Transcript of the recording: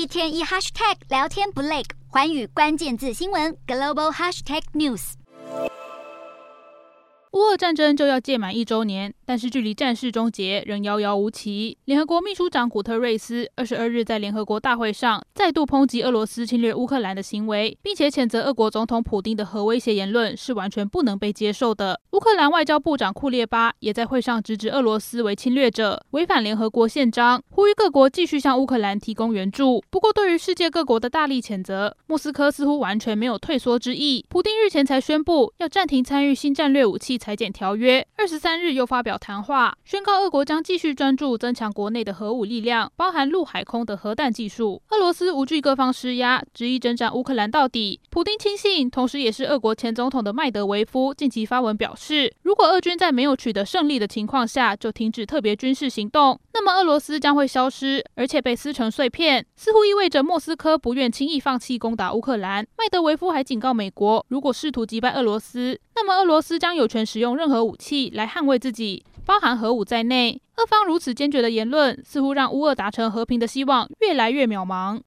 一天一 hashtag 聊天不累，环宇关键字新闻 global hashtag news。乌俄战争就要届满一周年，但是距离战事终结仍遥遥无期。联合国秘书长古特瑞斯二十二日在联合国大会上再度抨击俄罗斯侵略乌克兰的行为，并且谴责俄国总统普丁的核威胁言论是完全不能被接受的。乌克兰外交部长库列巴也在会上直指俄罗斯为侵略者，违反联合国宪章，呼吁各国继续向乌克兰提供援助。不过，对于世界各国的大力谴责，莫斯科似乎完全没有退缩之意。普丁日前才宣布要暂停参与新战略武器裁减条约，二十三日又发表谈话，宣告俄国将继续专注增强国内的核武力量，包含陆海空的核弹技术。俄罗斯无惧各方施压，执意征战乌克兰到底。普丁亲信，同时也是俄国前总统的麦德维夫近期发文表示，如果俄军在没有取得胜利的情况下就停止特别军事行动，那么俄罗斯将会消失，而且被撕成碎片，似乎意味着莫斯科不愿轻易放弃攻打乌克兰。麦德维夫还警告美国，如果试图击败俄罗斯，那么俄罗斯将有权使用任何武器来捍卫自己，包含核武在内。俄方如此坚决的言论，似乎让乌俄达成和平的希望越来越渺茫。